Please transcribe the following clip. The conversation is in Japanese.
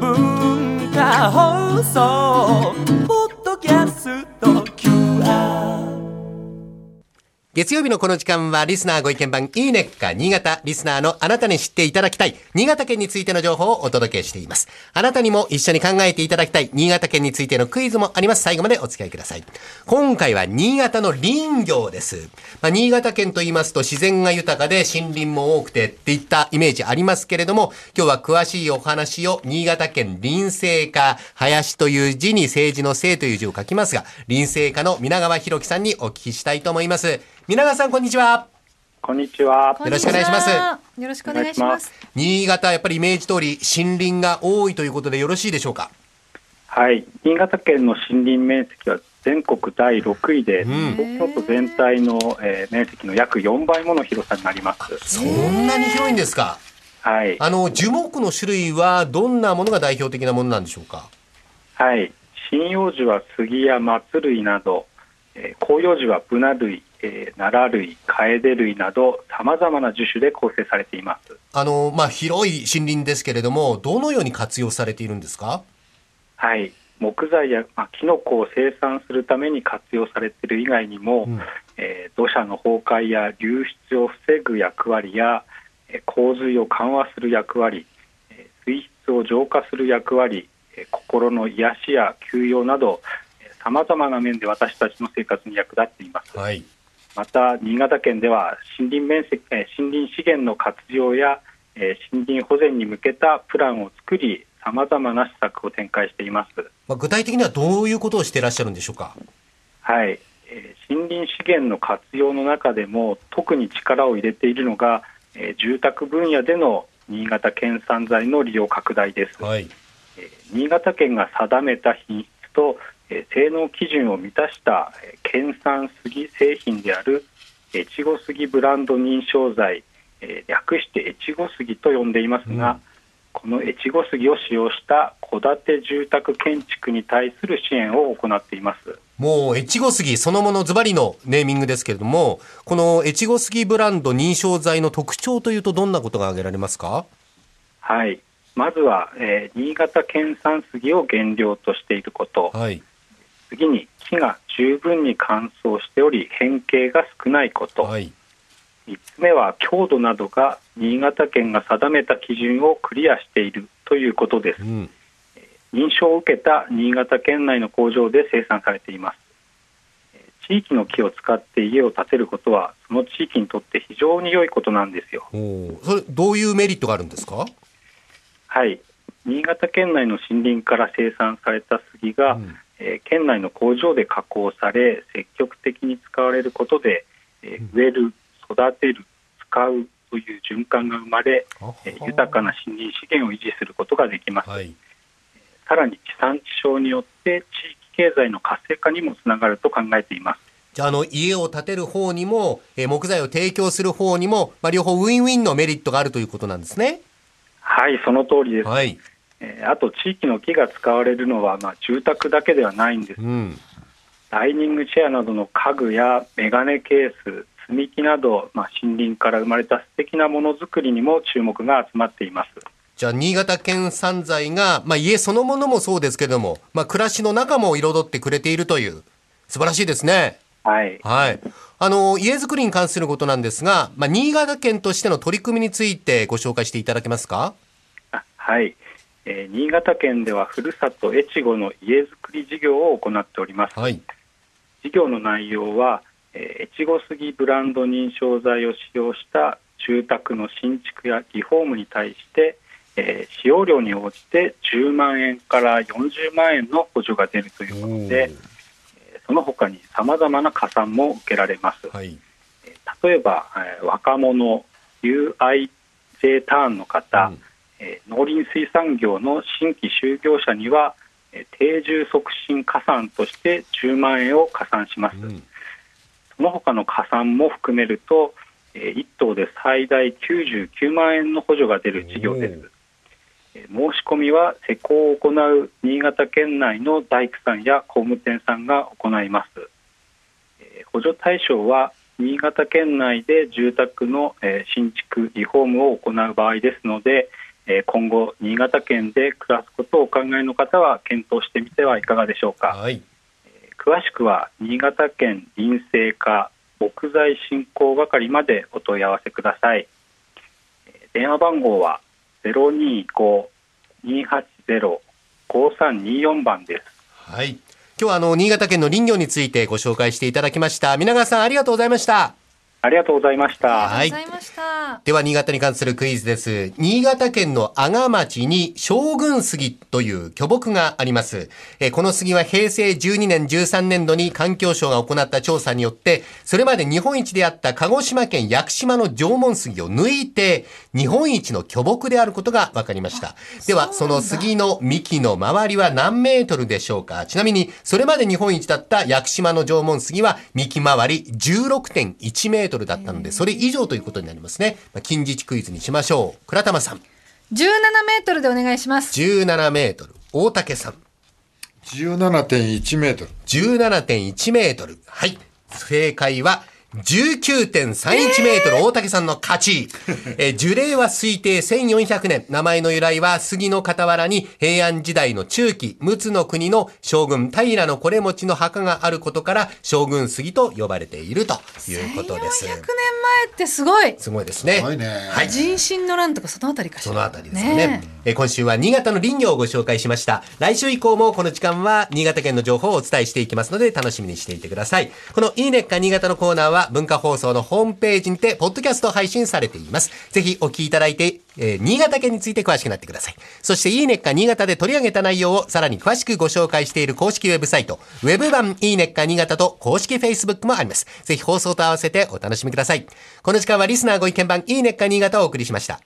文化放送。月曜日のこの時間はリスナーご意見番いいねっか新潟リスナーのあなたに知っていただきたい新潟県についての情報をお届けしています。あなたにも一緒に考えていただきたい新潟県についてのクイズもあります。最後までお付き合いください。今回は新潟の林業です。まあ、新潟県と言いますと自然が豊かで森林も多くてっていったイメージありますけれども、今日は詳しいお話を新潟県林政課、林という字に政治の政という字を書きますが、林政課の皆川博樹さんにお聞きしたいと思います。皆川さんこんにちは。こんにちは。よろしくお願いしますよろしくお願いします。新潟やっぱりイメージ通り森林が多いということでよろしいでしょうか？はい。新潟県の森林面積は全国第6位で、うん東京都全体の、えー面積の約4倍もの広さになります。そんなに広いんですか？はい。あの樹木の種類はどんなものが代表的なものなんでしょうか？はい。針葉樹は杉や松類など、えー広葉樹はブナ類、えー奈良類、カエデ類など、様々な樹種で構成されています。あのまあ広い森林ですけれどもどのように活用されているんですか？はい。木材や、まあ、キノコを生産するために活用されている以外にも、うんえー土砂の崩壊や流出を防ぐ役割や、えー洪水を緩和する役割、えー水質を浄化する役割、えー心の癒しや休養などさまざまな面で私たちの生活に役立っています。はい。また新潟県では森林面積、えー森林資源の活用や、えー森林保全に向けたプランを作り、さまざまな施策を展開しています。まあ具体的にはどういうことをしていらっしゃるんでしょうか？はい、えー森林資源の活用の中でも特に力を入れているのが、えー住宅分野での新潟県産材の利用拡大です、はい。えー新潟県が定めた品質と、えー性能基準を満たした、えー県産杉製品である越後杉ブランド認証材、えー略して越後杉と呼んでいますが、うんこの越後杉を使用した戸建て住宅建築に対する支援を行っています。もう越後杉そのものズバリのネーミングですけれども、この越後杉ブランド認証材の特徴というとどんなことが挙げられますか？はい、まずは、えー新潟県産杉を原料としていること、はい。次に木が十分に乾燥しており変形が少ないこと、はい。3つ目は強度などが新潟県が定めた基準をクリアしているということですうん。認証を受けた新潟県内の工場で生産されていますえー地域の木を使って家を建てることはその地域にとって非常に良いことなんですよ。それどういうメリットがあるんですか？はい、新潟県内の森林から生産された杉が、うんえー県内の工場で加工され積極的に使われることで、えー植える育てる使うという循環が生まれ、えー豊かな森林資源を維持することができます、はい。さらに地産地消によって地域経済の活性化にもつながると考えていますじゃあ、あの、家を建てる方にも、えー木材を提供する方にも、まあ、両方ウィンウィンのメリットがあるということなんですね。はいその通りです、はい。えーあと地域の木が使われるのは、まあ、住宅だけではないんですうん。ダイニングチェアなどの家具やメガネケース、積み木など、まあ、森林から生まれた素敵なものづくりにも注目が集まっています。じゃあ、新潟県産材が、まあ、家そのものもそうですけれども、まあ、暮らしの中も彩ってくれているという、素晴らしいですね。はい、はい。あの、家づくりに関することなんですが、まあ、新潟県としての取り組みについてご紹介していただけますか？あはい、えー新潟県ではふるさと越後の家づくり事業を行っております。はい。事業の内容は、えー越後杉ブランド認証材を使用した住宅の新築やリフォームに対して、えー使用量に応じて10万円から40万円の補助が出るというもので、その他にさまざまな加算も受けられます。はい。えー例えば、えー若者 UIJ ターンの方、うんえー農林水産業の新規就業者には、えー定住促進加算として10万円を加算します。うんその他の加算も含めると、え1棟で最大99万円の補助が出る事業です。えー申し込みは施工を行う新潟県内の大工さんや工務店さんが行います。えー補助対象は新潟県内で住宅の、えー新築リフォームを行う場合ですので、ええー今後新潟県で暮らすことをお考えの方は検討してみてはいかがでしょうかはい。詳しくは新潟県林生課木材振興係までお問い合わせくださいえー電話番号は025-280-5324番ですはい。今日はあの、新潟県の林業についてご紹介していただきました。皆川さんありがとうございました。ありがとうございました、はいでは、新潟に関するクイズです。新潟県の阿賀町に将軍杉という巨木があります。えーこの杉は平成12年13年度に環境省が行った調査によって、それまで日本一であった鹿児島県屋久島の縄文杉を抜いて、日本一の巨木であることが分かりました。では、その杉の幹の周りは何メートルでしょうか？ちなみに、それまで日本一だった屋久島の縄文杉は幹回り16.1メートルだったので、それ以上ということになりますね。まあ近似値クイズにしましょう。倉玉さん、17メートルでお願いします。17メートル。大竹さん、17.1メートル。17.1メートル。はい。正解は、19.31メートル、大竹さんの勝ち。えー樹齢は推定1400年。名前の由来は杉の傍らに平安時代の中期、陸奥の国の将軍平のこれ持ちの墓があることから、将軍杉と呼ばれているということです。1400年前ってすごい。すごいですね。すごいねはい。人心の乱とかそのあたりかしら。そのあたりですよね。え今週は新潟の林業をご紹介しました。来週以降もこの時間は新潟県の情報をお伝えしていきますので楽しみにしていてください。このいいねっか新潟のコーナーは文化放送のホームページにてポッドキャスト配信されています。ぜひお聞きいただいて、えー新潟県について詳しくなってください。そしていいねっか新潟で取り上げた内容をさらに詳しくご紹介している公式ウェブサイト、ウェブ版いいねっか新潟と公式 Facebook もあります。ぜひ放送と合わせてお楽しみください。この時間はリスナーご意見版いいねっか新潟をお送りしました。